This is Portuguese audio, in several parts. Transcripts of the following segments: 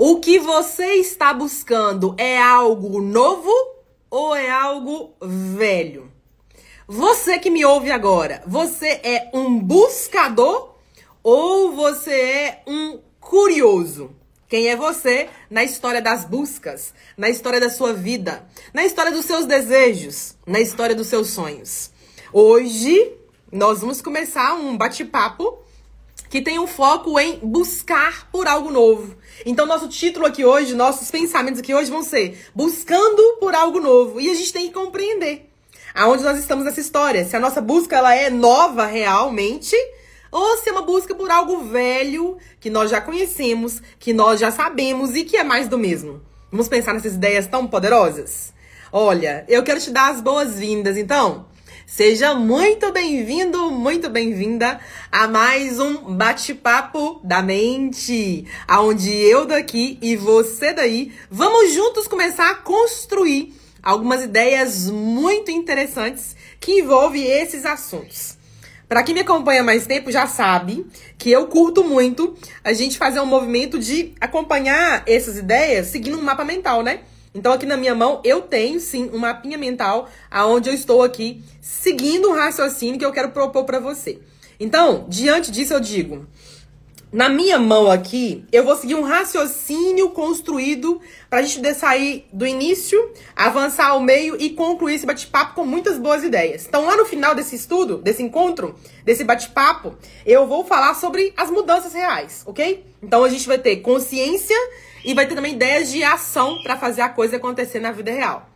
O que você está buscando é algo novo ou é algo velho? Você que me ouve agora, você é um buscador ou você é um curioso? Quem é você na história das buscas, na história da sua vida, na história dos seus desejos, na história dos seus sonhos? Hoje nós vamos começar um bate-papo que tem um foco em buscar por algo novo. Então, nosso título aqui hoje, nossos pensamentos aqui hoje vão ser buscando por algo novo. E a gente tem que compreender aonde nós estamos nessa história. Se a nossa busca ela é nova realmente, ou se é uma busca por algo velho que nós já conhecemos, que nós já sabemos e que é mais do mesmo. Vamos pensar nessas ideias tão poderosas? Olha, eu quero te dar as boas-vindas, então. Seja muito bem-vindo, muito bem-vinda a mais um bate-papo da mente, aonde eu daqui e você daí vamos juntos começar a construir algumas ideias muito interessantes que envolvem esses assuntos. Para quem me acompanha mais tempo já sabe que eu curto muito a gente fazer um movimento de acompanhar essas ideias seguindo um mapa mental, né? Então, aqui na minha mão, eu tenho sim um mapinha mental aonde eu estou aqui seguindo um raciocínio que eu quero propor para você. Então, diante disso, eu digo: na minha mão aqui, eu vou seguir um raciocínio construído para a gente sair do início, avançar ao meio e concluir esse bate-papo com muitas boas ideias. Então, lá no final desse estudo, desse encontro, desse bate-papo, eu vou falar sobre as mudanças reais, ok? Então, a gente vai ter consciência e vai ter também ideias de ação para fazer a coisa acontecer na vida real.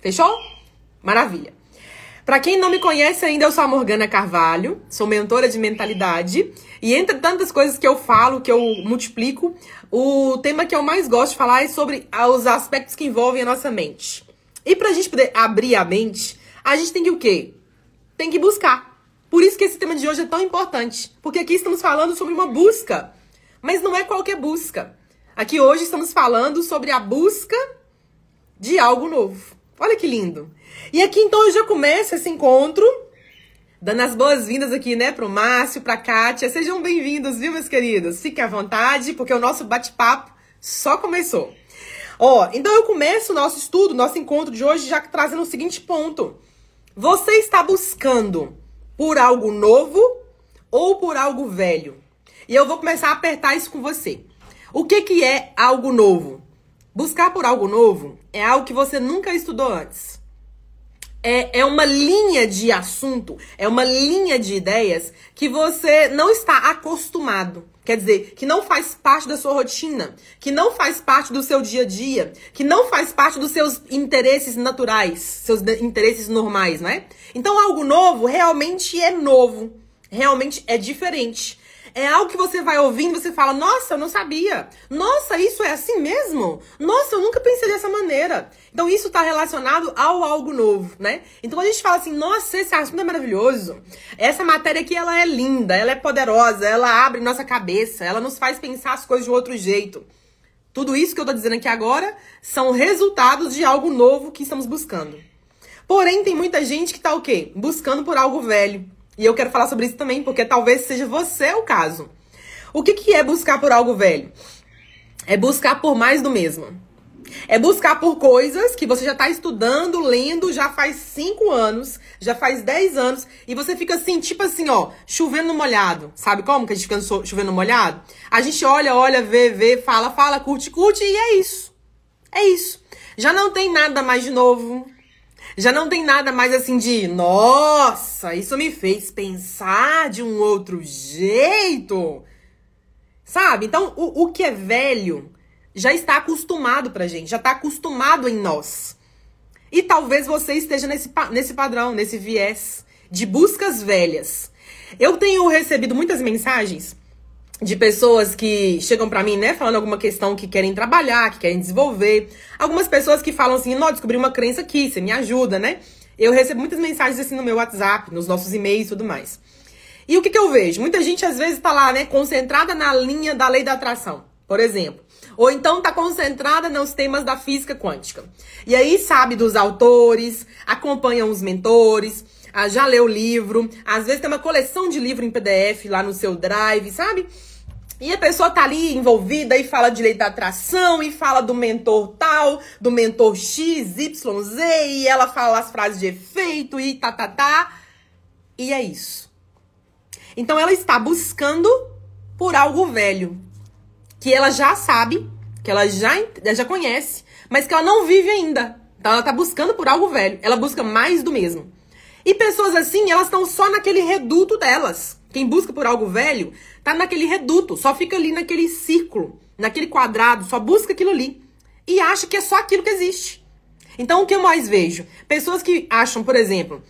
Fechou? Maravilha. Para quem não me conhece ainda, eu sou a Morgana Carvalho, sou mentora de mentalidade. E entre tantas coisas que eu falo, que eu multiplico, o tema que eu mais gosto de falar é sobre os aspectos que envolvem a nossa mente. E pra gente poder abrir a mente, a gente tem que o quê? Tem que buscar. Por isso que esse tema de hoje é tão importante. Porque aqui estamos falando sobre uma busca. Mas não é qualquer busca. Aqui hoje estamos falando sobre a busca de algo novo. Olha que lindo. E aqui então eu já começo esse encontro dando as boas-vindas aqui, né, pro Márcio, pra Kátia. Sejam bem-vindos, viu, meus queridos? Fiquem à vontade, porque o nosso bate-papo só começou. Ó, então eu começo o nosso estudo, nosso encontro de hoje já trazendo o seguinte ponto. Você está buscando por algo novo ou por algo velho? E eu vou começar a apertar isso com você. O que, que é algo novo? Buscar por algo novo é algo que você nunca estudou antes. É, é uma linha de assunto, é uma linha de ideias que você não está acostumado. Quer dizer, que não faz parte da sua rotina, que não faz parte do seu dia a dia, que não faz parte dos seus interesses naturais, seus interesses normais, não é? Então, algo novo realmente é novo, realmente é diferente. É algo que você vai ouvindo você fala: Nossa, eu não sabia. Nossa, isso é assim mesmo? Nossa, eu nunca pensei dessa maneira. Então, isso está relacionado ao algo novo, né? Então, a gente fala assim: Nossa, esse assunto é maravilhoso. Essa matéria aqui, ela é linda, ela é poderosa, ela abre nossa cabeça, ela nos faz pensar as coisas de outro jeito. Tudo isso que eu tô dizendo aqui agora são resultados de algo novo que estamos buscando. Porém, tem muita gente que tá o quê? Buscando por algo velho. E eu quero falar sobre isso também, porque talvez seja você o caso. O que, que é buscar por algo velho? É buscar por mais do mesmo. É buscar por coisas que você já está estudando, lendo, já faz 5 anos, já faz 10 anos, e você fica assim, tipo assim, ó, chovendo molhado. Sabe como que a gente fica chovendo molhado? A gente olha, olha, vê, vê, fala, fala, curte, curte, e é isso. É isso. Já não tem nada mais de novo. Já não tem nada mais assim de, nossa, isso me fez pensar de um outro jeito. Sabe? Então, o, o que é velho já está acostumado pra gente, já está acostumado em nós. E talvez você esteja nesse, nesse padrão, nesse viés de buscas velhas. Eu tenho recebido muitas mensagens de pessoas que chegam para mim, né, falando alguma questão que querem trabalhar, que querem desenvolver. Algumas pessoas que falam assim, não, descobri uma crença aqui, você me ajuda, né? Eu recebo muitas mensagens assim no meu WhatsApp, nos nossos e-mails e tudo mais. E o que, que eu vejo? Muita gente às vezes tá lá, né, concentrada na linha da lei da atração, por exemplo. Ou então tá concentrada nos temas da física quântica. E aí sabe dos autores, acompanha os mentores, ah, já leu o livro, às vezes tem uma coleção de livro em PDF lá no seu drive, sabe? E a pessoa tá ali envolvida e fala lei da atração e fala do mentor tal, do mentor X, Y, Z, e ela fala as frases de efeito e tá, tá, tá. E é isso. Então ela está buscando por algo velho, que ela já sabe, que ela já, já conhece, mas que ela não vive ainda. Então ela tá buscando por algo velho. Ela busca mais do mesmo. E pessoas assim, elas estão só naquele reduto delas. Quem busca por algo velho tá naquele reduto, só fica ali naquele círculo, naquele quadrado, só busca aquilo ali. E acha que é só aquilo que existe. Então o que eu mais vejo? Pessoas que acham, por exemplo,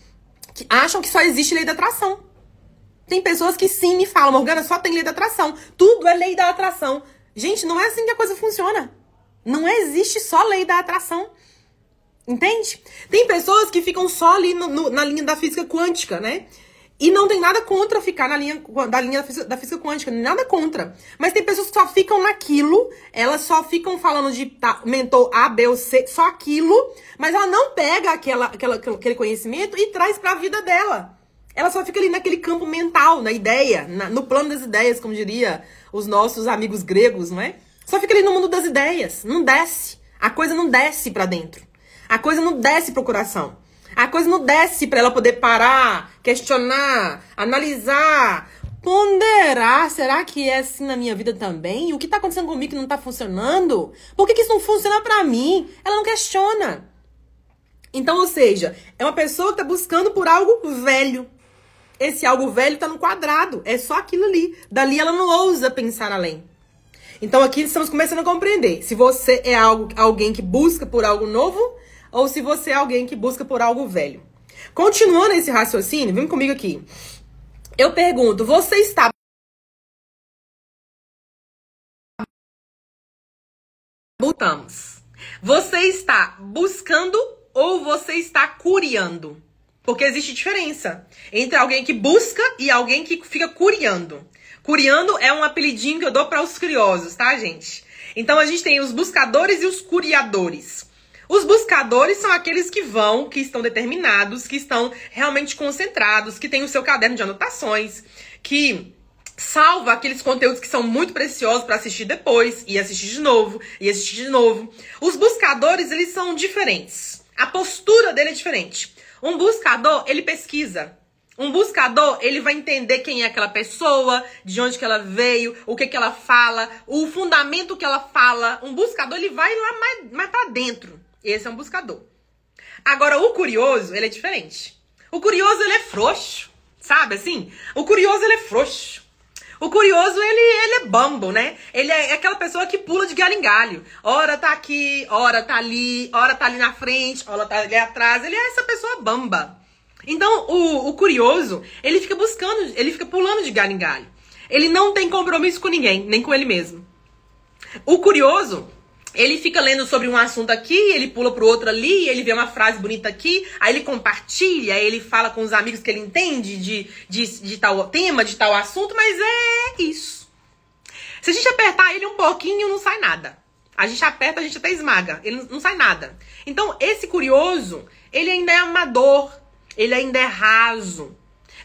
que acham que só existe lei da atração. Tem pessoas que sim me falam, Morgana, só tem lei da atração. Tudo é lei da atração. Gente, não é assim que a coisa funciona. Não existe só lei da atração. Entende? Tem pessoas que ficam só ali no, no, na linha da física quântica, né? E não tem nada contra ficar na linha da linha da física, quântica, nada contra. Mas tem pessoas que só ficam naquilo, elas só ficam falando de tá, mentor A, B ou C, só aquilo, mas ela não pega aquela, aquela, aquele conhecimento e traz para a vida dela. Ela só fica ali naquele campo mental, na ideia, na, no plano das ideias, como diria os nossos amigos gregos, não é? Só fica ali no mundo das ideias, não desce. A coisa não desce para dentro. A coisa não desce pro coração. A coisa não desce para ela poder parar, questionar, analisar, ponderar. Será que é assim na minha vida também? O que tá acontecendo comigo que não tá funcionando? Por que, que isso não funciona para mim? Ela não questiona. Então, ou seja, é uma pessoa que tá buscando por algo velho. Esse algo velho tá no quadrado. É só aquilo ali. Dali ela não ousa pensar além. Então aqui estamos começando a compreender se você é algo, alguém que busca por algo novo ou se você é alguém que busca por algo velho. Continuando esse raciocínio, vem comigo aqui. Eu pergunto, você está Voltamos. Você está buscando ou você está curiando? Porque existe diferença entre alguém que busca e alguém que fica curiando. Curiando é um apelidinho que eu dou para os curiosos, tá, gente? Então a gente tem os buscadores e os curiadores. Os buscadores são aqueles que vão, que estão determinados, que estão realmente concentrados, que têm o seu caderno de anotações, que salva aqueles conteúdos que são muito preciosos para assistir depois e assistir de novo e assistir de novo. Os buscadores, eles são diferentes. A postura dele é diferente. Um buscador, ele pesquisa. Um buscador, ele vai entender quem é aquela pessoa, de onde que ela veio, o que que ela fala, o fundamento que ela fala. Um buscador, ele vai lá mais, mais pra dentro. Esse é um buscador. Agora, o curioso, ele é diferente. O curioso, ele é frouxo, sabe assim? O curioso, ele é frouxo. O curioso, ele, ele é bambo, né? Ele é aquela pessoa que pula de galho em galho. Ora tá aqui, ora tá ali, ora tá ali na frente, ora tá ali atrás. Ele é essa pessoa bamba. Então, o, o curioso, ele fica buscando, ele fica pulando de galho em galho. Ele não tem compromisso com ninguém, nem com ele mesmo. O curioso, ele fica lendo sobre um assunto aqui, ele pula pro outro ali, ele vê uma frase bonita aqui, aí ele compartilha, aí ele fala com os amigos que ele entende de, de, de tal tema, de tal assunto, mas é isso. Se a gente apertar ele um pouquinho, não sai nada. A gente aperta, a gente até esmaga, ele não sai nada. Então, esse curioso, ele ainda é amador, ele ainda é raso.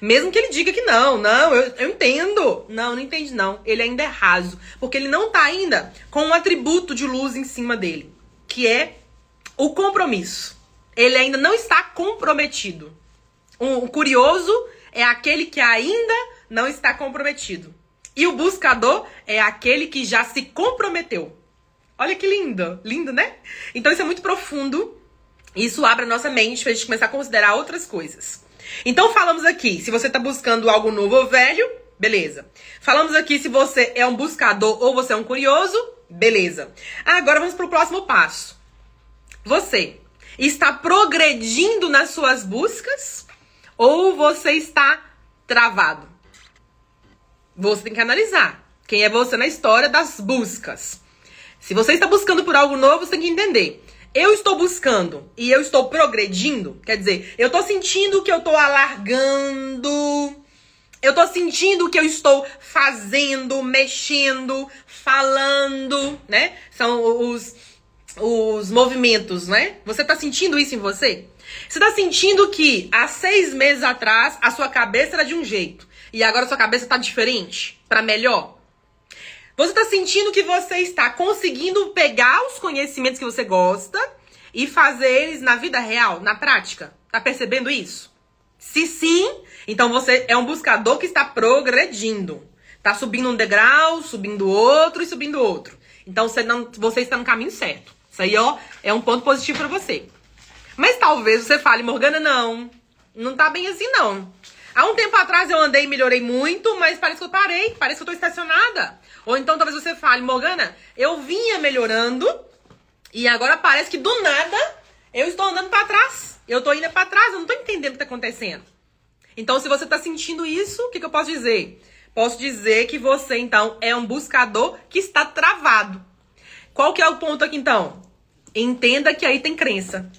Mesmo que ele diga que não, não, eu, eu entendo. Não, não entende não. Ele ainda é raso. Porque ele não tá ainda com um atributo de luz em cima dele. Que é o compromisso. Ele ainda não está comprometido. O, curioso é aquele que ainda não está comprometido. E o buscador é aquele que já se comprometeu. Olha que lindo, lindo, né? Então isso é muito profundo. Isso abre a nossa mente pra gente começar a considerar outras coisas. Então falamos aqui, se você está buscando algo novo ou velho, beleza. Falamos aqui se você é um buscador ou você é um curioso, beleza. Agora vamos para o próximo passo. Você está progredindo nas suas buscas ou você está travado? Você tem que analisar quem é você na história das buscas. Se você está buscando por algo novo, você tem que entender eu estou buscando e eu estou progredindo, quer dizer, eu estou sentindo que eu estou alargando, eu estou sentindo que eu estou fazendo, mexendo, falando, né? São os, os movimentos, né? Você está sentindo isso em você? Você está sentindo que há seis meses atrás a sua cabeça era de um jeito e agora a sua cabeça está diferente para melhor? Você está sentindo que você está conseguindo pegar os conhecimentos que você gosta e fazer eles na vida real, na prática? Tá percebendo isso? Se sim, então você é um buscador que está progredindo. Tá subindo um degrau, subindo outro e subindo outro. Então você, não, você está no caminho certo. Isso aí, ó, é um ponto positivo para você. Mas talvez você fale, Morgana, não. Não tá bem assim, não. Há um tempo atrás eu andei e melhorei muito, mas parece que eu parei, parece que eu tô estacionada. Ou então talvez você fale, Morgana, eu vinha melhorando e agora parece que do nada eu estou andando para trás. Eu tô indo para trás, eu não tô entendendo o que tá acontecendo. Então, se você tá sentindo isso, o que, que eu posso dizer? Posso dizer que você, então, é um buscador que está travado. Qual que é o ponto aqui, então? Entenda que aí tem crença.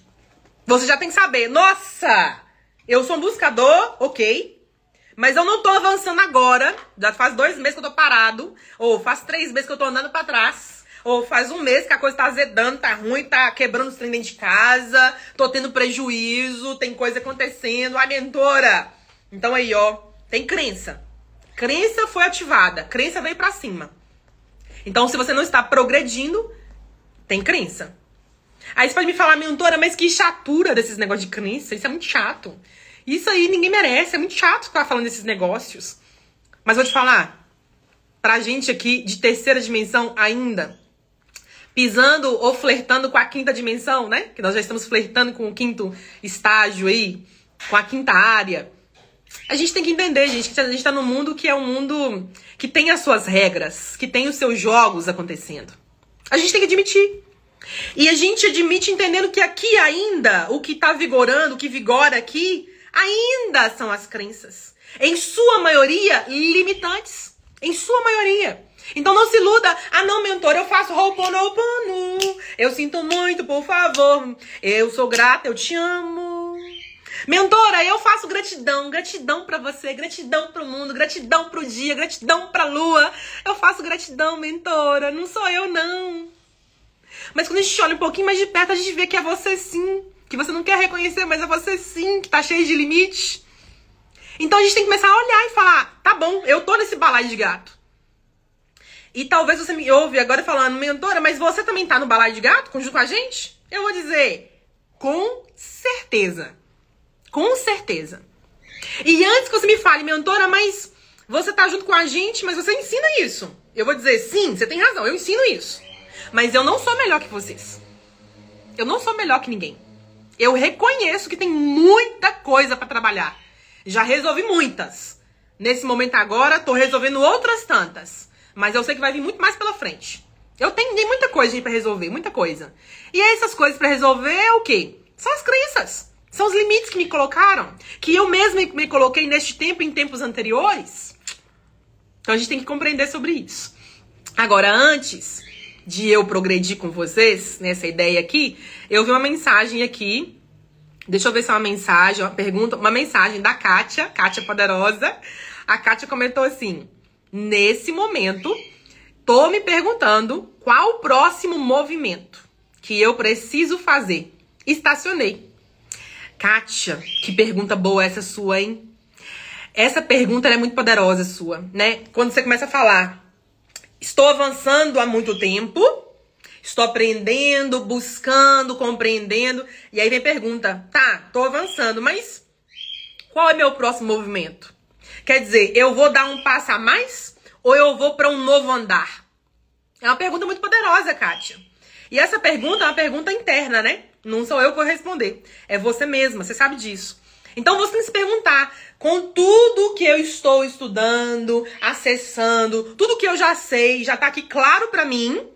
Você já tem que saber, nossa, eu sou um buscador, ok. Mas eu não tô avançando agora. Já faz dois meses que eu tô parado. Ou faz três meses que eu tô andando para trás. Ou faz um mês que a coisa tá azedando, tá ruim, tá quebrando os trem dentro de casa. Tô tendo prejuízo, tem coisa acontecendo. Ai, mentora. Então aí, ó, tem crença. Crença foi ativada. Crença veio para cima. Então, se você não está progredindo, tem crença. Aí você pode me falar, mentora, mas que chatura desses negócios de crença. Isso é muito chato. Isso aí ninguém merece. É muito chato ficar falando desses negócios. Mas vou te falar, pra gente aqui de terceira dimensão ainda, pisando ou flertando com a quinta dimensão, né? Que nós já estamos flertando com o quinto estágio aí, com a quinta área. A gente tem que entender, gente, que a gente tá num mundo que é um mundo que tem as suas regras, que tem os seus jogos acontecendo. A gente tem que admitir. E a gente admite entendendo que aqui ainda, o que tá vigorando, o que vigora aqui, ainda são as crenças. Em sua maioria, limitantes. Em sua maioria. Então não se iluda. Ah, não, mentor, eu faço Ho'oponopono. Eu sinto muito, por favor. Eu sou grata, eu te amo. Mentora, eu faço gratidão, gratidão para você, gratidão pro mundo, gratidão pro dia, gratidão pra lua. Eu faço gratidão, mentora, não sou eu não. Mas quando a gente olha um pouquinho mais de perto, a gente vê que é você sim, que você não quer reconhecer, mas é você sim, que tá cheio de limites. Então a gente tem que começar a olhar e falar: tá bom, eu tô nesse balaio de gato. E talvez você me ouve agora falando, mentora, mas você também tá no balaio de gato, junto com a gente? Eu vou dizer, com certeza. Com certeza. E antes que você me fale, mentora, mas você tá junto com a gente, mas você ensina isso. Eu vou dizer, sim, você tem razão, eu ensino isso. Mas eu não sou melhor que vocês. Eu não sou melhor que ninguém. Eu reconheço que tem muita coisa para trabalhar. Já resolvi muitas. Nesse momento agora, tô resolvendo outras tantas. Mas eu sei que vai vir muito mais pela frente. Eu tenho muita coisa para resolver, muita coisa. E essas coisas para resolver é o quê? São as crenças. São os limites que me colocaram, que eu mesma me coloquei neste tempo em tempos anteriores. Então a gente tem que compreender sobre isso. Agora, antes de eu progredir com vocês nessa ideia aqui, eu vi uma mensagem aqui. Deixa eu ver se é uma mensagem, uma pergunta, uma mensagem da Kátia, Kátia Poderosa. A Kátia comentou assim: nesse momento, tô me perguntando qual o próximo movimento que eu preciso fazer. Estacionei. Kátia, que pergunta boa essa sua, hein? Essa pergunta é muito poderosa sua, né? Quando você começa a falar, estou avançando há muito tempo, estou aprendendo, buscando, compreendendo, e aí vem pergunta, tá, tô avançando, mas qual é meu próximo movimento? Quer dizer, eu vou dar um passo a mais ou eu vou para um novo andar? É uma pergunta muito poderosa, Kátia. E essa pergunta é uma pergunta interna, né? Não sou eu que vou responder. É você mesma, você sabe disso. Então você tem que se perguntar, com tudo que eu estou estudando, acessando, tudo que eu já sei, já tá aqui claro para mim,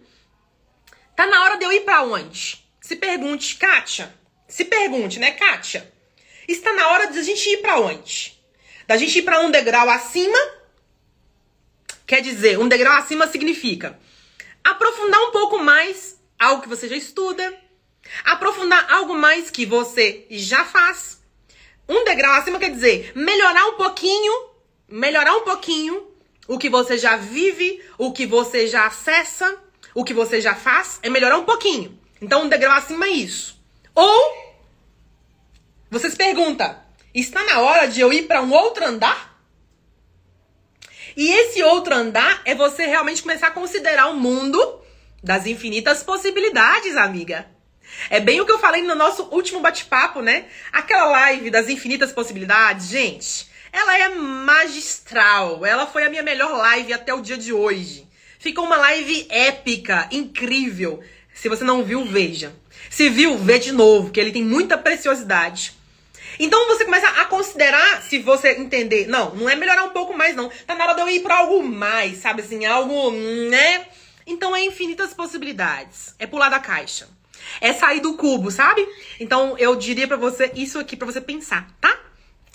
tá na hora de eu ir para onde? Se pergunte, Kátia. Se pergunte, né, Kátia? Está na hora de a gente ir para onde? Da gente ir para um degrau acima? Quer dizer, um degrau acima significa aprofundar um pouco mais algo que você já estuda, Aprofundar algo mais que você já faz. Um degrau acima quer dizer melhorar um pouquinho, melhorar um pouquinho o que você já vive, o que você já acessa, o que você já faz, é melhorar um pouquinho. Então, um degrau acima é isso. Ou você se pergunta: está na hora de eu ir para um outro andar? E esse outro andar é você realmente começar a considerar o mundo das infinitas possibilidades, amiga. É bem o que eu falei no nosso último bate-papo, né? Aquela live das infinitas possibilidades, gente. Ela é magistral. Ela foi a minha melhor live até o dia de hoje. Ficou uma live épica, incrível. Se você não viu, veja. Se viu, vê de novo, que ele tem muita preciosidade. Então você começa a considerar, se você entender, não, não é melhorar um pouco mais, não. Tá na hora de eu ir pra algo mais, sabe assim, algo, né? Então é infinitas possibilidades. É pular da caixa. É sair do cubo, sabe? Então eu diria para você isso aqui para você pensar, tá?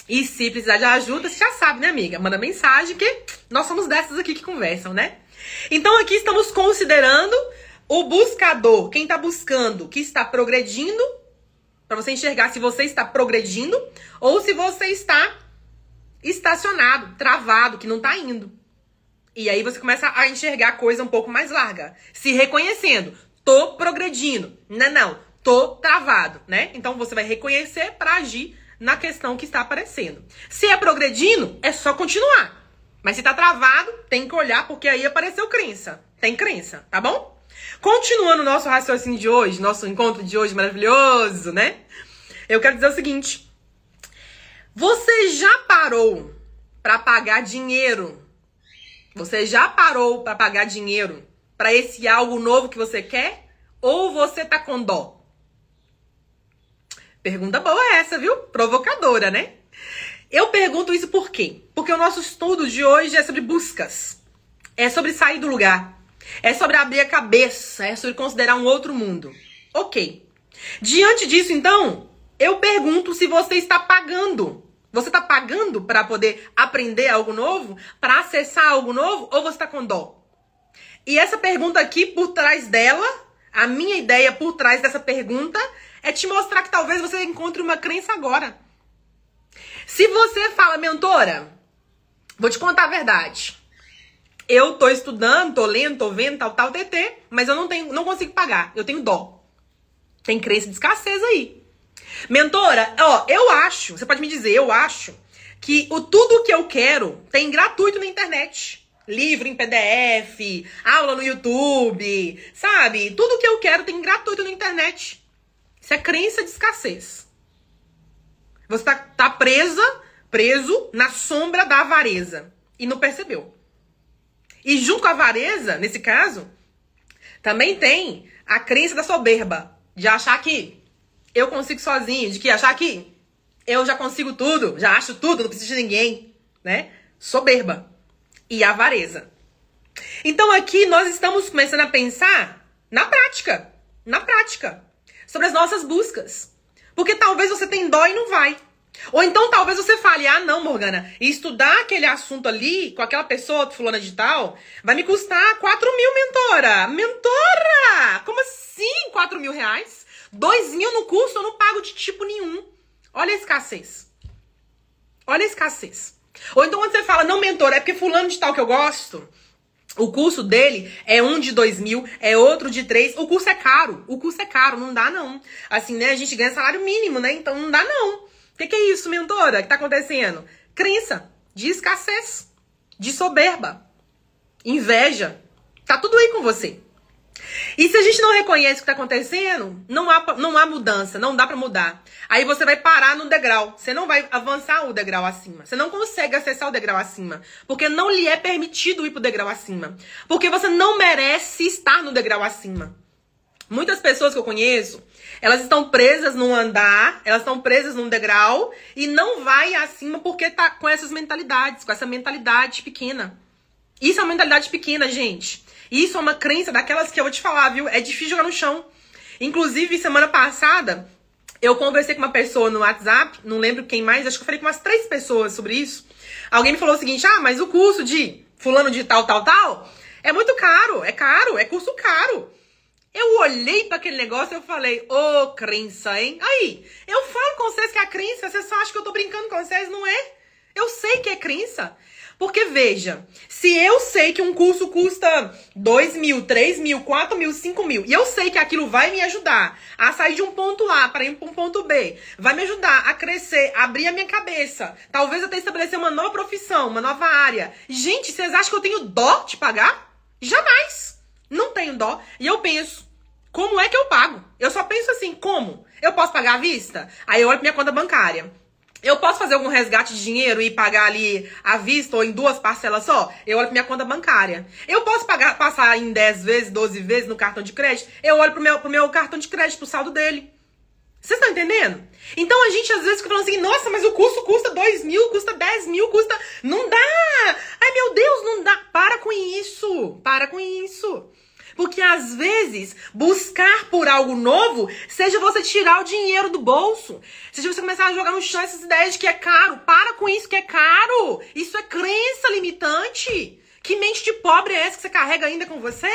E se precisar de ajuda, você já sabe, né, amiga? Manda mensagem que nós somos dessas aqui que conversam, né? Então aqui estamos considerando o buscador, quem está buscando, que está progredindo, para você enxergar se você está progredindo ou se você está estacionado, travado, que não está indo. E aí você começa a enxergar a coisa um pouco mais larga, se reconhecendo. Tô progredindo. Não, não, tô travado, né? Então você vai reconhecer para agir na questão que está aparecendo. Se é progredindo, é só continuar. Mas se tá travado, tem que olhar porque aí apareceu crença. Tem crença, tá bom? Continuando nosso raciocínio de hoje, nosso encontro de hoje maravilhoso, né? Eu quero dizer o seguinte: você já parou para pagar dinheiro? Você já parou para pagar dinheiro para esse algo novo que você quer? Ou você tá com dó? Pergunta boa essa, viu? Provocadora, né? Eu pergunto isso por quê? Porque o nosso estudo de hoje é sobre buscas. É sobre sair do lugar. É sobre abrir a cabeça. É sobre considerar um outro mundo. Ok. Diante disso, então, eu pergunto se você está pagando. Você está pagando para poder aprender algo novo? Para acessar algo novo? Ou você está com dó? E essa pergunta aqui, por trás dela, a minha ideia por trás dessa pergunta é te mostrar que talvez você encontre uma crença agora. Se você fala, mentora, vou te contar a verdade. Eu tô estudando, tô lendo, tô vendo, tal, tal, TT, mas eu não tenho, não consigo pagar. Eu tenho dó. Tem crença de escassez aí. Mentora, ó, eu acho, você pode me dizer, eu acho que o tudo que eu quero tem gratuito na internet. Livro em PDF, aula no YouTube, sabe? Tudo que eu quero tem gratuito na internet. Isso é crença de escassez. Você tá, tá presa, preso na sombra da avareza. E não percebeu. E junto com a avareza, nesse caso, também tem a crença da soberba. De achar que eu consigo sozinho. De que achar que eu já consigo tudo, já acho tudo, não preciso de ninguém. Né? Soberba. E avareza. Então aqui nós estamos começando a pensar na prática. Na prática. Sobre as nossas buscas. Porque talvez você tenha dó e não vai. Ou então talvez você fale, ah, não, Morgana, estudar aquele assunto ali com aquela pessoa, fulana de tal, vai me custar 4 mil, mentora. Mentora! Como assim 4 mil reais? 2 mil no curso eu não pago de tipo nenhum. Olha a escassez. Olha a escassez. Ou então quando você fala, não, mentora, é porque fulano de tal que eu gosto, o curso dele é um de dois mil, é outro de três. O curso é caro. O curso é caro, não dá não. Assim, né? A gente ganha salário mínimo, né? Então não dá não. O que, que, é isso, mentora? que tá acontecendo? Crença de escassez, de soberba, inveja. Tá tudo aí com você. E se a gente não reconhece o que está acontecendo, não há, não há mudança, não dá para mudar. Aí você vai parar no degrau. Você não vai avançar o degrau acima. Você não consegue acessar o degrau acima. Porque não lhe é permitido ir pro degrau acima. Porque você não merece estar no degrau acima. Muitas pessoas que eu conheço, elas estão presas num andar, elas estão presas num degrau e não vai acima porque tá com essas mentalidades, com essa mentalidade pequena. Isso é uma mentalidade pequena, gente. Isso é uma crença daquelas que eu vou te falar, viu? É difícil jogar no chão. Inclusive, semana passada, eu conversei com uma pessoa no WhatsApp, não lembro quem mais, acho que eu falei com umas três pessoas sobre isso. Alguém me falou o seguinte: ah, mas o curso de fulano de tal, tal, tal, é muito caro, é caro, é curso caro. Eu olhei para aquele negócio e falei, ô oh, crença, hein? Aí, eu falo com vocês que é a crença, vocês só acham que eu tô brincando com vocês, não é? Eu sei que é crença. Porque veja, se eu sei que um curso custa 2 mil, 3 mil, 4 mil, 5 mil, e eu sei que aquilo vai me ajudar a sair de um ponto A para ir para um ponto B, vai me ajudar a crescer, abrir a minha cabeça, talvez até estabelecer uma nova profissão, uma nova área. Gente, vocês acham que eu tenho dó de pagar? Jamais! Não tenho dó. E eu penso, como é que eu pago? Eu só penso assim, como? Eu posso pagar à vista? Aí eu olho pra minha conta bancária. Eu posso fazer algum resgate de dinheiro e pagar ali à vista ou em duas parcelas só? Eu olho pra minha conta bancária. Eu posso pagar, passar em 10 vezes, 12 vezes no cartão de crédito? Eu olho pro meu, pro meu cartão de crédito, pro saldo dele. Vocês estão entendendo? Então a gente às vezes fica falando assim, nossa, mas o curso custa 2 mil, custa 10 mil, custa. Não dá! Ai meu Deus, não dá! Para com isso! Para com isso! Porque às vezes, buscar por algo novo, seja você tirar o dinheiro do bolso, seja você começar a jogar no chão essas ideias de que é caro. Para com isso que é caro. Isso é crença limitante. Que mente de pobre é essa que você carrega ainda com você?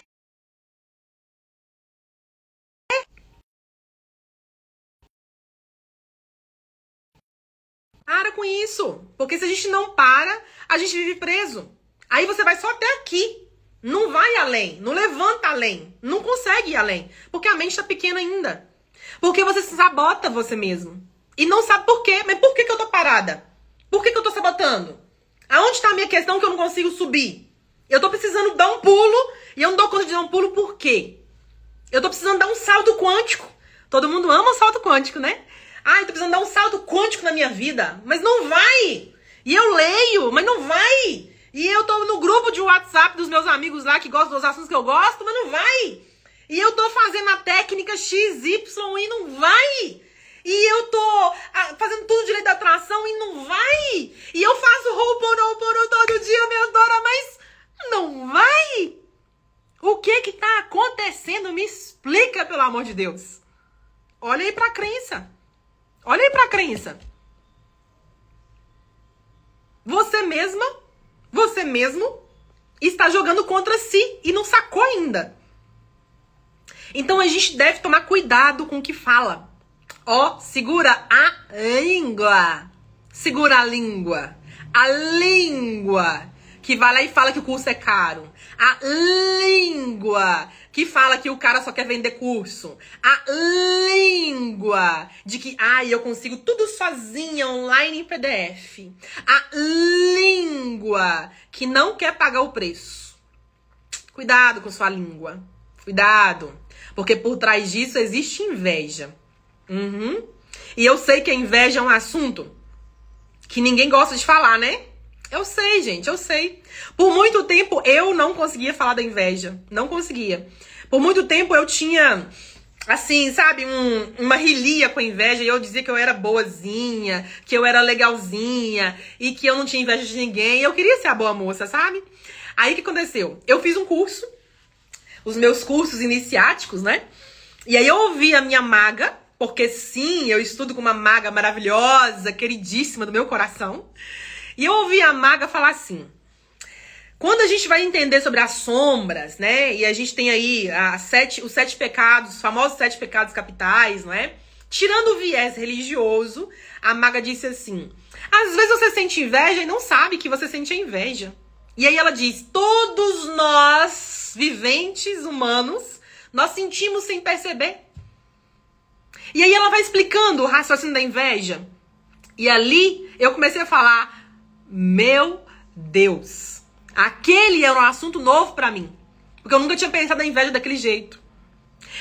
Para com isso. Porque se a gente não para, a gente vive preso. Aí você vai só até aqui. Não vai além, não levanta além, não consegue ir além, porque a mente está pequena ainda. Porque você se sabota você mesmo. E não sabe por quê. Mas por que, que eu tô parada? Por que, que eu tô sabotando? Aonde está a minha questão que eu não consigo subir? Eu tô precisando dar um pulo e eu não dou conta de dar um pulo por quê? Eu tô precisando dar um salto quântico. Todo mundo ama salto quântico, né? Ah, eu tô precisando dar um salto quântico na minha vida. Mas não vai! E eu leio, mas não vai! E eu tô no grupo de WhatsApp dos meus amigos lá que gostam dos assuntos que eu gosto, mas não vai. E eu tô fazendo a técnica XY e não vai. E eu tô ah, fazendo tudo direito da atração e não vai. E eu faço Ho'oponopono todo dia, minha dona, mas não vai. O que que tá acontecendo? Me explica, pelo amor de Deus. Olha aí pra crença. Olha aí pra crença. Você mesma você mesmo está jogando contra si e não sacou ainda. Então a gente deve tomar cuidado com o que fala. Ó, oh, segura a língua. Segura a língua. A língua que vai lá e fala que o curso é caro. A língua que fala que o cara só quer vender curso. A língua de que, ah, eu consigo tudo sozinha, online em PDF. A língua que não quer pagar o preço. Cuidado com sua língua. Cuidado. Porque por trás disso existe inveja. Uhum. E eu sei que a inveja é um assunto que ninguém gosta de falar, né? Eu sei, gente, eu sei. Por muito tempo eu não conseguia falar da inveja. Não conseguia. Por muito tempo eu tinha, assim, sabe, um, uma rilia com a inveja. E eu dizia que eu era boazinha, que eu era legalzinha e que eu não tinha inveja de ninguém. Eu queria ser a boa moça, sabe? Aí o que aconteceu? Eu fiz um curso, os meus cursos iniciáticos, né? E aí eu ouvi a minha maga, porque sim, eu estudo com uma maga maravilhosa, queridíssima do meu coração. E eu ouvi a maga falar assim: quando a gente vai entender sobre as sombras, né? E a gente tem aí sete, os sete pecados, os famosos sete pecados capitais, não é? Tirando o viés religioso, a maga disse assim: às vezes você sente inveja e não sabe que você sente a inveja. E aí ela diz: todos nós, viventes humanos, nós sentimos sem perceber. E aí ela vai explicando o raciocínio da inveja. E ali eu comecei a falar: meu Deus. Aquele era um assunto novo para mim. Porque eu nunca tinha pensado na inveja daquele jeito.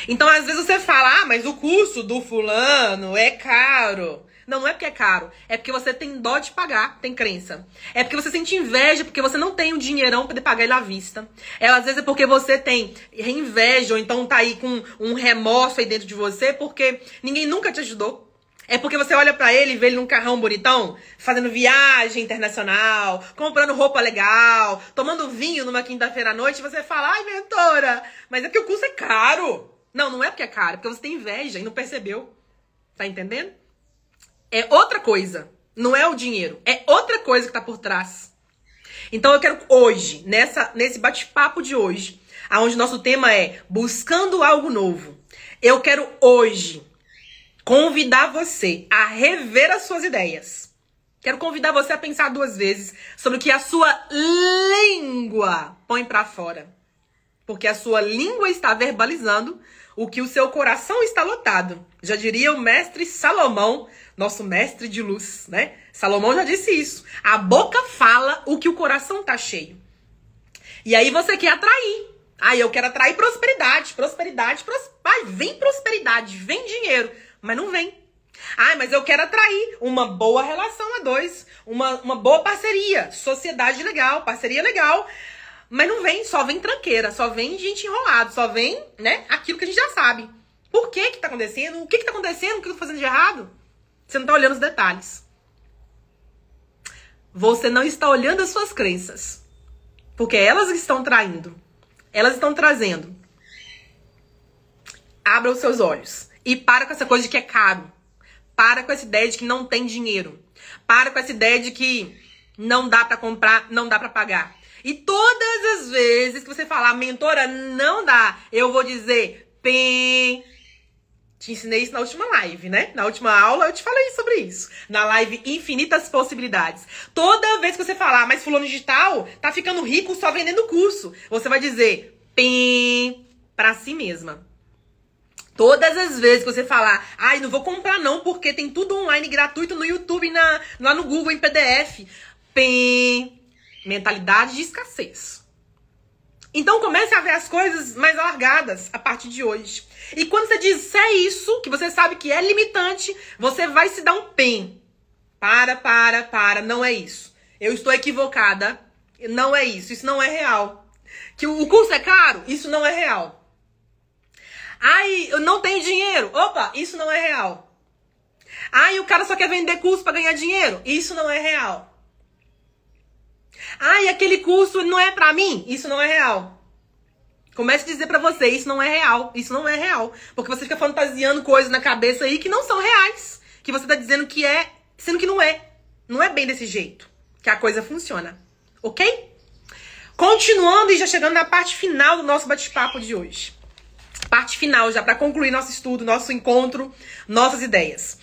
Então, às vezes você fala, ah, mas o curso do fulano é caro. Não, não é porque é caro. É porque você tem dó de pagar, tem crença. É porque você sente inveja porque você não tem o dinheirão poder pagar ele à vista. É, às vezes é porque você tem inveja ou então tá aí com um remorso aí dentro de você porque ninguém nunca te ajudou. É porque você olha para ele e vê ele num carrão bonitão, fazendo viagem internacional, comprando roupa legal, tomando vinho numa quinta-feira à noite, e você fala, ai, mentora, mas é porque o curso é caro. Não, não é porque é caro, é porque você tem inveja e não percebeu. Tá entendendo? É outra coisa. Não é o dinheiro. É outra coisa que tá por trás. Então eu quero hoje, nessa, nesse bate-papo de hoje, aonde nosso tema é buscando algo novo. Eu quero hoje convidar você a rever as suas ideias. Quero convidar você a pensar duas vezes sobre o que a sua língua põe para fora. Porque a sua língua está verbalizando o que o seu coração está lotado. Já diria o mestre Salomão, nosso mestre de luz, né? Salomão já disse isso. A boca fala o que o coração tá cheio. E aí você quer atrair. Ah, eu quero atrair prosperidade, prosperidade, pros... Ai, vem prosperidade, vem dinheiro, mas não vem. Ah, mas eu quero atrair uma boa relação a dois, uma, uma boa parceria, sociedade legal, parceria legal. Mas não vem, só vem tranqueira, só vem gente enrolada, só vem, né, aquilo que a gente já sabe. Por que que tá acontecendo? O que que tá acontecendo? O que eu tô fazendo de errado? Você não tá olhando os detalhes. Você não está olhando as suas crenças. Porque elas estão traindo. Elas estão trazendo. Abra os seus olhos. E para com essa coisa de que é caro. Para com essa ideia de que não tem dinheiro. Para com essa ideia de que não dá para comprar, não dá para pagar. E todas as vezes que você falar, mentora, não dá, eu vou dizer, pem. Te ensinei isso na última live, né? Na última aula eu te falei sobre isso. Na live Infinitas Possibilidades. Toda vez que você falar, mas fulano digital tá ficando rico só vendendo curso, você vai dizer, pem, pra si mesma. Todas as vezes que você falar, ai, não vou comprar não, porque tem tudo online gratuito no YouTube, na, lá no Google, em PDF. Pem, mentalidade de escassez. Então comece a ver as coisas mais alargadas a partir de hoje. E quando você disser isso, que você sabe que é limitante, você vai se dar um pen. Para, para, para, não é isso. Eu estou equivocada. Não é isso, isso não é real. Que o curso é caro, isso não é real. Ai, eu não tenho dinheiro. Opa, isso não é real. Ai, o cara só quer vender curso para ganhar dinheiro. Isso não é real. Ai, aquele curso não é para mim. Isso não é real. Comece a dizer para você, isso não é real. Isso não é real. Porque você fica fantasiando coisas na cabeça aí que não são reais. Que você tá dizendo que é, sendo que não é. Não é bem desse jeito que a coisa funciona. Ok? Continuando e já chegando na parte final do nosso bate-papo de hoje. Parte final já para concluir nosso estudo, nosso encontro, nossas ideias.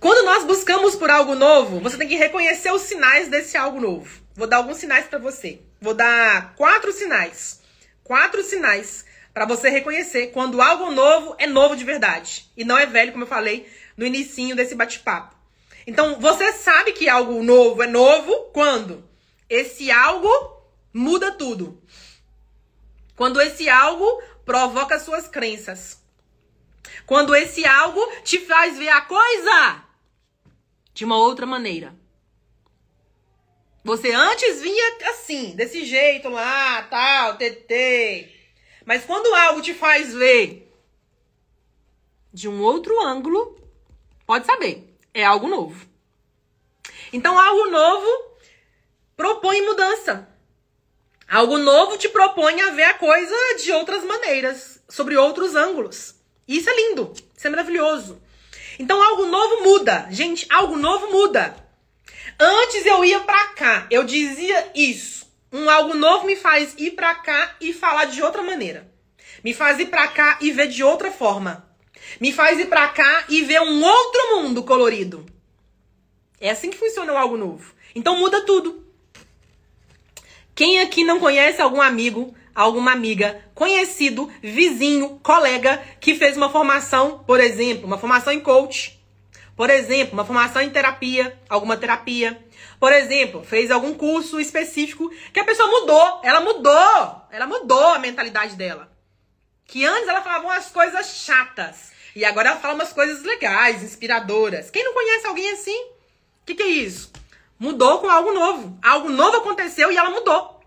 Quando nós buscamos por algo novo, você tem que reconhecer os sinais desse algo novo. Vou dar alguns sinais para você. Vou dar quatro sinais. Quatro sinais para você reconhecer quando algo novo é novo de verdade e não é velho, como eu falei no inicinho desse bate-papo. Então, você sabe que algo novo é novo quando esse algo muda tudo. Quando esse algo provoca suas crenças. Quando esse algo te faz ver a coisa de uma outra maneira. Você antes vinha assim, desse jeito lá, tal, TT. Mas quando algo te faz ver de um outro ângulo, pode saber, é algo novo. Então, algo novo propõe mudança. Algo novo te propõe a ver a coisa de outras maneiras, sobre outros ângulos. Isso é lindo, isso é maravilhoso. Então algo novo muda. Gente, algo novo muda. Antes eu ia para cá, eu dizia isso. Um algo novo me faz ir para cá e falar de outra maneira. Me faz ir para cá e ver de outra forma. Me faz ir para cá e ver um outro mundo colorido. É assim que funciona o algo novo. Então muda tudo. Quem aqui não conhece algum amigo, alguma amiga, conhecido, vizinho, colega que fez uma formação, por exemplo, uma formação em coach, por exemplo, uma formação em terapia, alguma terapia, por exemplo, fez algum curso específico que a pessoa mudou, ela mudou, ela mudou a mentalidade dela. Que antes ela falava umas coisas chatas e agora ela fala umas coisas legais, inspiradoras. Quem não conhece alguém assim? O que, que é isso? Mudou com algo novo. Algo novo aconteceu e ela mudou.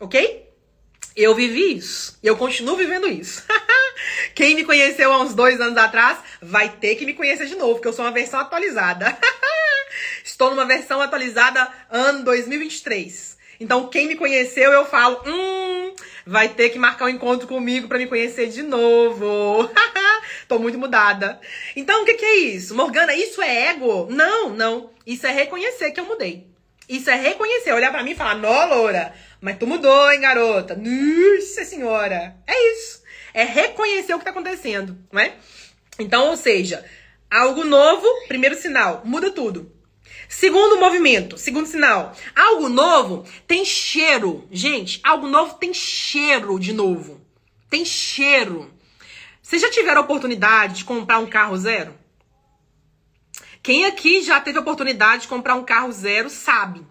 Ok? Eu vivi isso. Eu continuo vivendo isso. Quem me conheceu há uns dois anos atrás vai ter que me conhecer de novo, porque eu sou uma versão atualizada. Estou numa versão atualizada ano 2023. Então, quem me conheceu, eu falo, hum, vai ter que marcar um encontro comigo para me conhecer de novo. Tô muito mudada. Então, o que, que é isso? Morgana, isso é ego? Não, não. Isso é reconhecer que eu mudei. Isso é reconhecer, olhar para mim e falar, nó, Loura, mas tu mudou, hein, garota? Nossa senhora. É isso. É reconhecer o que tá acontecendo, não é? Então, ou seja, algo novo, primeiro sinal, muda tudo. Segundo movimento, segundo sinal. Algo novo tem cheiro. Gente, algo novo tem cheiro de novo. Tem cheiro. Vocês já tiveram a oportunidade de comprar um carro zero? Quem aqui já teve a oportunidade de comprar um carro zero sabe.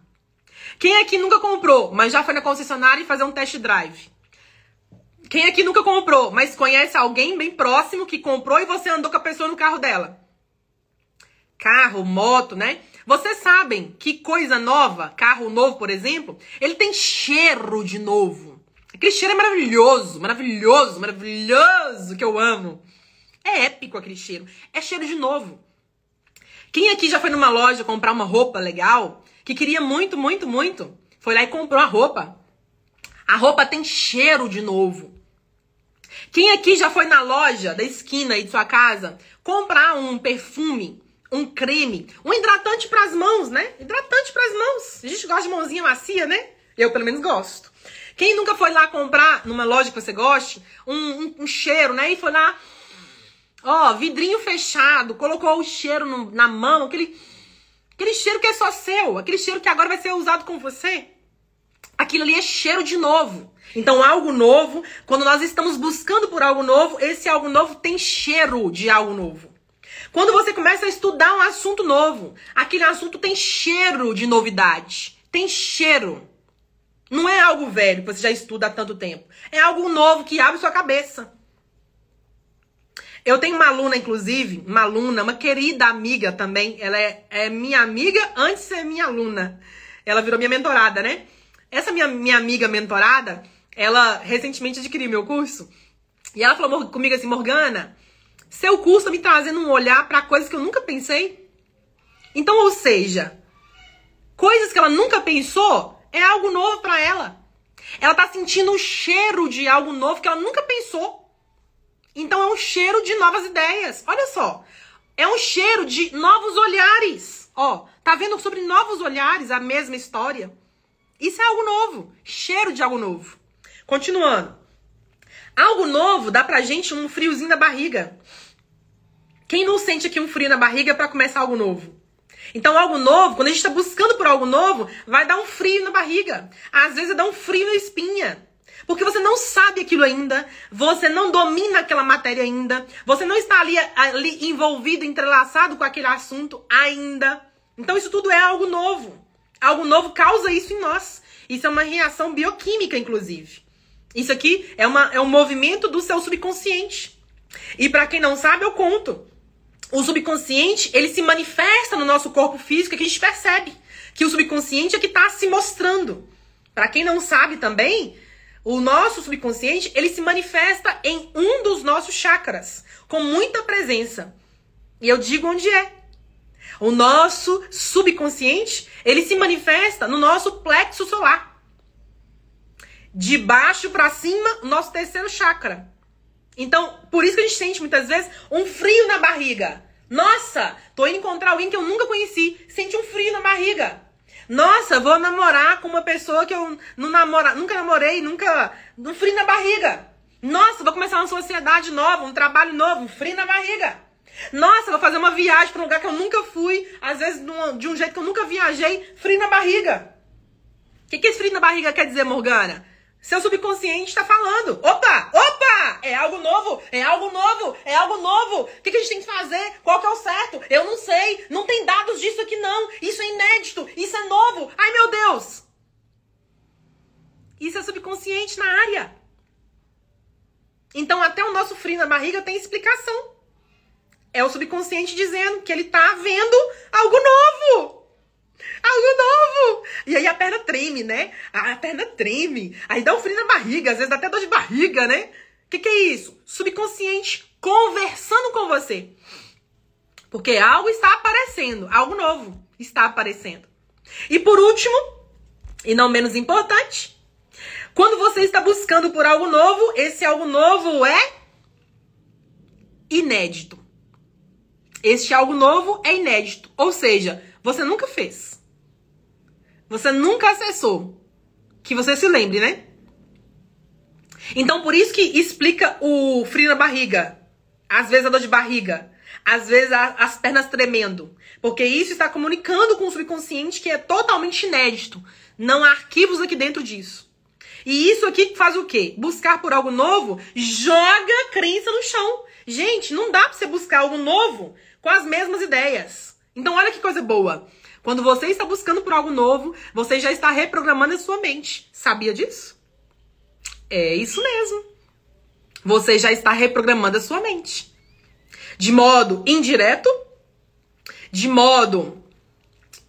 Quem aqui nunca comprou, mas já foi na concessionária e fazer um test drive? Quem aqui nunca comprou, mas conhece alguém bem próximo que comprou e você andou com a pessoa no carro dela? Carro, moto, né? Vocês sabem que coisa nova, carro novo, por exemplo, ele tem cheiro de novo. Aquele cheiro é maravilhoso, maravilhoso, maravilhoso, que eu amo. É épico aquele cheiro. É cheiro de novo. Quem aqui já foi numa loja comprar uma roupa legal, que queria muito, muito, muito, foi lá e comprou a roupa. A roupa tem cheiro de novo. Quem aqui já foi na loja da esquina aí de sua casa comprar um perfume, um creme, um hidratante para as mãos, né? Hidratante para as mãos. A gente gosta de mãozinha macia, né? Eu pelo menos gosto. Quem nunca foi lá comprar numa loja que você goste um, um, um cheiro, né? E foi lá Ó, vidrinho fechado, colocou o cheiro no, na mão, aquele, aquele cheiro que é só seu, aquele cheiro que agora vai ser usado com você. Aquilo ali é cheiro de novo. Então, algo novo, quando nós estamos buscando por algo novo, esse algo novo tem cheiro de algo novo. Quando você começa a estudar um assunto novo, aquele assunto tem cheiro de novidade. Tem cheiro. Não é algo velho que você já estuda há tanto tempo. É algo novo que abre sua cabeça. Eu tenho uma aluna, inclusive, uma aluna, uma querida amiga também. Ela é, é minha amiga antes de ser minha aluna. Ela virou minha mentorada, né? Essa minha, minha amiga mentorada, ela recentemente adquiriu meu curso. E ela falou comigo assim, Morgana, seu curso me trazendo um olhar para coisas que eu nunca pensei. Então, ou seja, coisas que ela nunca pensou é algo novo para ela. Ela tá sentindo o cheiro de algo novo que ela nunca pensou. Então é um cheiro de novas ideias. Olha só. É um cheiro de novos olhares. Ó, tá vendo sobre novos olhares a mesma história? Isso é algo novo. Cheiro de algo novo. Continuando. Algo novo dá pra gente um friozinho na barriga. Quem não sente aqui um frio na barriga para começar algo novo? Então, algo novo, quando a gente está buscando por algo novo, vai dar um frio na barriga. Às vezes, dá um frio na espinha. Porque você não sabe aquilo ainda, você não domina aquela matéria ainda, você não está ali, ali envolvido, entrelaçado com aquele assunto ainda. Então isso tudo é algo novo. Algo novo causa isso em nós. Isso é uma reação bioquímica, inclusive. Isso aqui é, uma, é um movimento do seu subconsciente. E para quem não sabe, eu conto. O subconsciente, ele se manifesta no nosso corpo físico que a gente percebe. Que o subconsciente é que está se mostrando. Para quem não sabe também, o nosso subconsciente, ele se manifesta em um dos nossos chakras, com muita presença. E eu digo onde é. O nosso subconsciente, ele se manifesta no nosso plexo solar. De baixo para cima, nosso terceiro chakra. Então, por isso que a gente sente muitas vezes um frio na barriga. Nossa, tô indo encontrar alguém que eu nunca conheci, sente um frio na barriga. Nossa, vou namorar com uma pessoa que eu não namora, nunca namorei, nunca. Um frio na barriga. Nossa, vou começar uma sociedade nova, um trabalho novo, um frio na barriga. Nossa, vou fazer uma viagem para um lugar que eu nunca fui, às vezes de um jeito que eu nunca viajei, frio na barriga. O que, que esse frio na barriga quer dizer, Morgana? Seu subconsciente está falando. Opa! Opa! É algo novo! É algo novo! É algo novo! O que, que a gente tem que fazer? Qual que é o certo? Eu não sei! Não tem dados disso aqui, não! Isso é inédito! Isso é novo! Ai, meu Deus! Isso é subconsciente na área. Então, até o nosso frio na barriga tem explicação. É o subconsciente dizendo que ele tá vendo algo novo. Algo novo! E aí a perna treme, né? A perna treme. Aí dá um frio na barriga, às vezes dá até dor de barriga, né? O que, que é isso? Subconsciente conversando com você. Porque algo está aparecendo, algo novo está aparecendo. E por último, e não menos importante, quando você está buscando por algo novo, esse algo novo é inédito. Este algo novo é inédito, ou seja, você nunca fez. Você nunca acessou. Que você se lembre, né? Então, por isso que explica o frio na barriga. Às vezes a dor de barriga. às vezes as pernas tremendo, porque isso está comunicando com o subconsciente que é totalmente inédito. Não há arquivos aqui dentro disso. E isso aqui faz o quê? Buscar por algo novo joga a crença no chão. Gente, não dá pra você buscar algo novo com as mesmas ideias. Então, olha que coisa boa. Quando você está buscando por algo novo, você já está reprogramando a sua mente. Sabia disso? É isso mesmo. Você já está reprogramando a sua mente. De modo indireto, de modo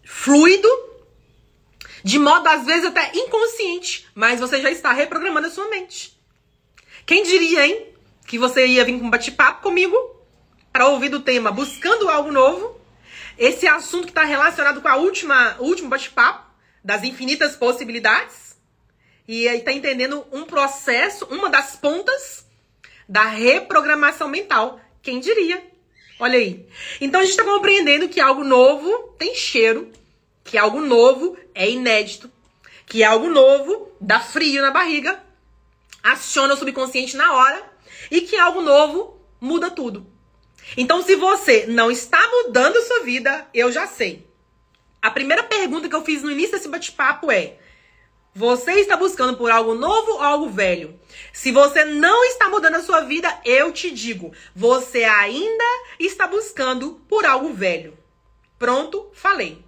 fluido, de modo às vezes até inconsciente, mas você já está reprogramando a sua mente. Quem diria, hein, que você ia vir com um bate-papo comigo para ouvir do tema buscando algo novo esse assunto que está relacionado com a última, o último bate-papo, das infinitas possibilidades. E aí está entendendo um processo, uma das pontas da reprogramação mental. Quem diria? Olha aí. Então a gente está compreendendo que algo novo tem cheiro, que algo novo é inédito, que algo novo dá frio na barriga, aciona o subconsciente na hora e que algo novo muda tudo. Então, se você não está mudando a sua vida, eu já sei. A primeira pergunta que eu fiz no início desse bate-papo é: você está buscando por algo novo ou algo velho? Se você não está mudando a sua vida, eu te digo, você ainda está buscando por algo velho. Pronto, falei.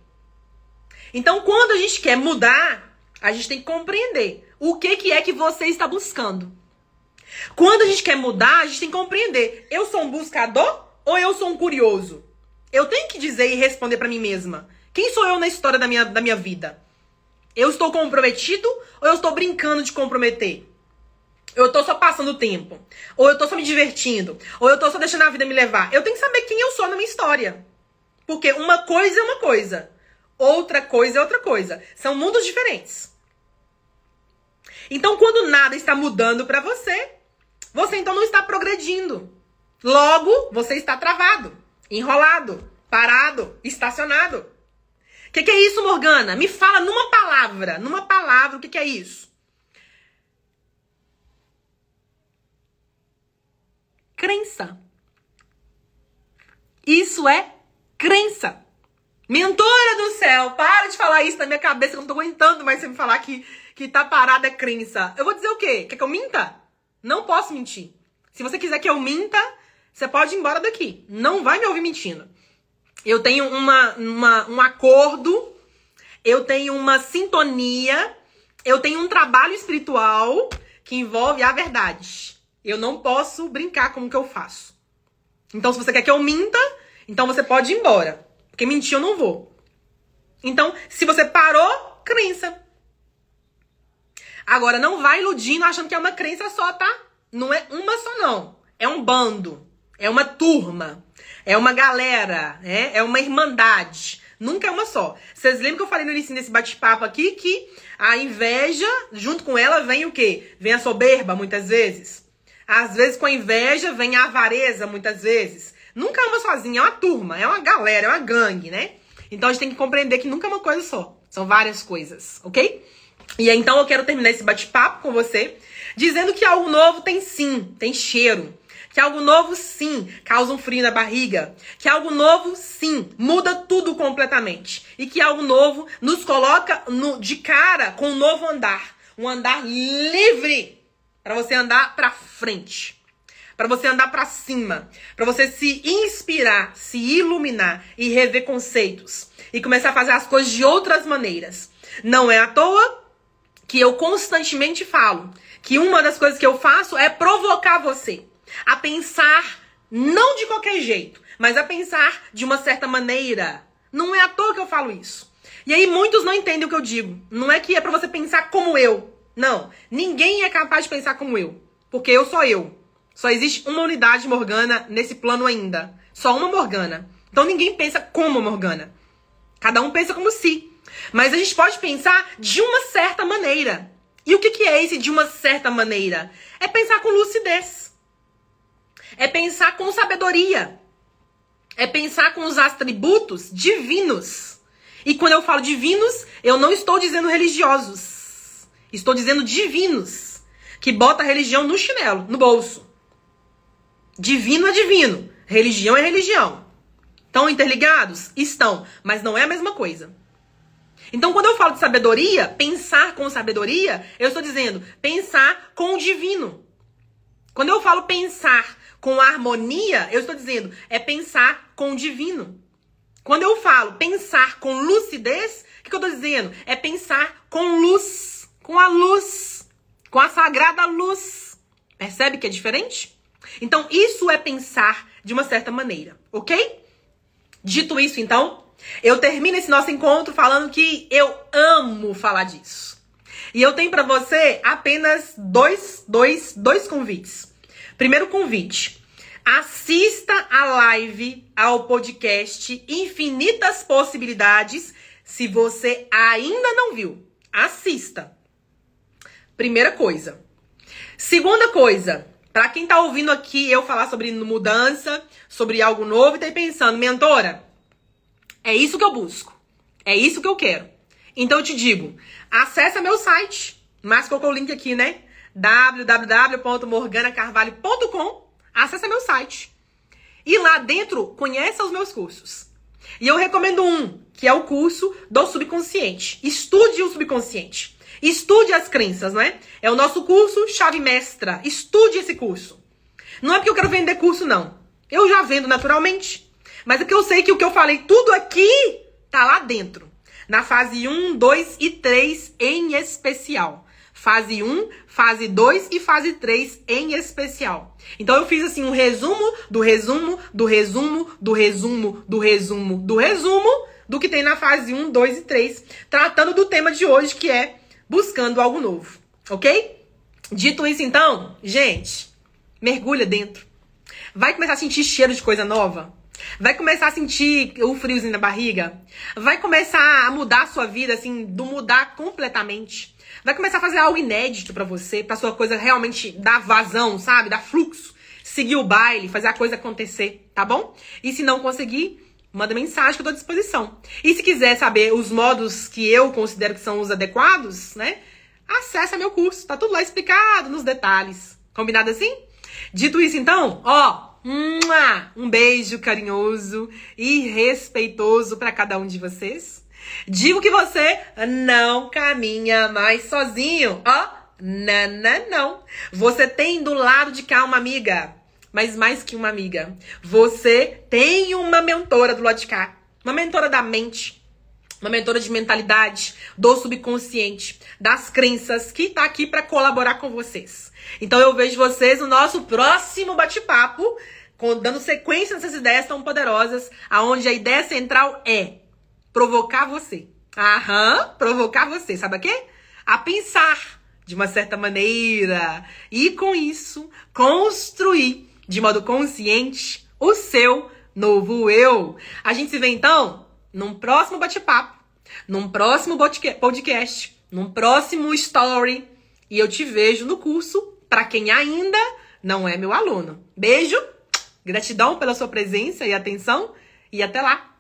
Então, quando a gente quer mudar, a gente tem que compreender o que, que é que você está buscando. Quando a gente quer mudar, a gente tem que compreender: eu sou um buscador ou eu sou um curioso? Eu tenho que dizer e responder para mim mesma. Quem sou eu na história da minha, da minha vida? Eu estou comprometido ou eu estou brincando de comprometer? Eu estou só passando tempo? Ou eu estou só me divertindo? Ou eu estou só deixando a vida me levar? Eu tenho que saber quem eu sou na minha história. Porque uma coisa é uma coisa. Outra coisa é outra coisa. São mundos diferentes. Então, quando nada está mudando para você, você então não está progredindo. Logo, você está travado, enrolado, parado, estacionado. O que, que, é isso, Morgana? Me fala numa palavra, numa palavra, o que, que é isso? Crença. Isso é crença. Mentora do céu, para de falar isso na minha cabeça, eu não tô aguentando mais você me falar que, que tá parada é crença. Eu vou dizer o quê? Quer que eu minta? Não posso mentir. Se você quiser que eu minta, você pode ir embora daqui. Não vai me ouvir mentindo. Eu tenho uma, uma, um acordo, eu tenho uma sintonia, eu tenho um trabalho espiritual que envolve a verdade. Eu não posso brincar com o que eu faço. Então, se você quer que eu minta, então você pode ir embora. Porque mentir eu não vou. Então, se você parou, crença. Agora, não vai iludindo achando que é uma crença só, tá? Não é uma só, não. É um bando. É uma turma. É uma galera. É, é uma irmandade. Nunca é uma só. Vocês lembram que eu falei no início desse bate-papo aqui que a inveja, junto com ela, vem o quê? Vem a soberba, muitas vezes. Às vezes, com a inveja, vem a avareza, muitas vezes. Nunca é uma sozinha, é uma turma, é uma galera, é uma gangue, né? Então a gente tem que compreender que nunca é uma coisa só. São várias coisas, ok? E então eu quero terminar esse bate-papo com você dizendo que algo novo tem sim, tem cheiro. Que algo novo, sim, causa um frio na barriga. Que algo novo, sim, muda tudo completamente. E que algo novo nos coloca no, de cara com um novo andar. Um andar livre para você andar para frente. Para você andar para cima, para você se inspirar, se iluminar e rever conceitos e começar a fazer as coisas de outras maneiras. Não é à toa que eu constantemente falo que uma das coisas que eu faço é provocar você a pensar não de qualquer jeito, mas a pensar de uma certa maneira. Não é à toa que eu falo isso. E aí muitos não entendem o que eu digo. Não é que é para você pensar como eu. Não, ninguém é capaz de pensar como eu, porque eu sou eu. Só existe uma unidade Morgana nesse plano ainda. Só uma Morgana. Então ninguém pensa como Morgana. Cada um pensa como si. Mas a gente pode pensar de uma certa maneira. E o que, que é esse de uma certa maneira? É pensar com lucidez. É pensar com sabedoria. É pensar com os atributos divinos. E quando eu falo divinos, eu não estou dizendo religiosos. Estou dizendo divinos. Que bota a religião no chinelo, no bolso. Divino é divino. Religião é religião. Estão interligados? Estão, mas não é a mesma coisa. Então, quando eu falo de sabedoria, pensar com sabedoria, eu estou dizendo pensar com o divino. Quando eu falo pensar com harmonia, eu estou dizendo é pensar com o divino. Quando eu falo pensar com lucidez, o que, que eu estou dizendo? É pensar com luz, com a luz, com a sagrada luz. Percebe que é diferente? Então, isso é pensar de uma certa maneira, ok? Dito isso, então, eu termino esse nosso encontro falando que eu amo falar disso. E eu tenho para você apenas dois, dois, dois convites. Primeiro convite. Assista a live, ao podcast Infinitas Possibilidades, se você ainda não viu. Assista. Primeira coisa. Segunda coisa, para quem tá ouvindo aqui eu falar sobre mudança, sobre algo novo e tá aí pensando, mentora, é isso que eu busco. É isso que eu quero. Então eu te digo, acessa meu site. Mas colocou o link aqui, né? www.morganacarvalho.com. Acessa meu site. E lá dentro, conheça os meus cursos. E eu recomendo um, que é o curso do subconsciente. Estude o subconsciente. Estude as crenças, não é? O nosso curso chave mestra. Estude esse curso. Não é porque eu quero vender curso, não. Eu já vendo naturalmente. Mas é que eu sei que o que eu falei tudo aqui tá lá dentro. Na fase 1, 2 e 3 em especial. Fase 1, fase 2 e fase 3 em especial. Então eu fiz assim um resumo do resumo, do resumo, do resumo, do resumo, do resumo do que tem na fase 1, 2 e 3, tratando do tema de hoje que é buscando algo novo, OK? Dito isso então, gente, mergulha dentro. Vai começar a sentir cheiro de coisa nova? Vai começar a sentir o friozinho na barriga. Vai começar a mudar a sua vida, assim, do mudar completamente. Vai começar a fazer algo inédito para você, pra sua coisa realmente dar vazão, sabe? Dar fluxo. Seguir o baile, fazer a coisa acontecer, tá bom? E se não conseguir, manda mensagem que eu tô à disposição. E se quiser saber os modos que eu considero que são os adequados, né? Acesse meu curso. Tá tudo lá explicado nos detalhes. Combinado assim? Dito isso, então, ó, um beijo carinhoso e respeitoso para cada um de vocês. Digo que você não caminha mais sozinho. Ó, não, não, não. Você tem do lado de cá uma amiga. Mas mais que uma amiga. Você tem uma mentora do lado de cá. Uma mentora da mente. Uma mentora de mentalidade, do subconsciente, das crenças, que tá aqui para colaborar com vocês. Então eu vejo vocês no nosso próximo bate-papo dando sequência nessas ideias tão poderosas, aonde a ideia central é provocar você. Aham, provocar você. Sabe a quê? A pensar de uma certa maneira. E com isso, construir de modo consciente o seu novo eu. A gente se vê então num próximo bate-papo, num próximo podcast, num próximo story. E eu te vejo no curso para quem ainda não é meu aluno. Beijo! Gratidão pela sua presença e atenção e até lá!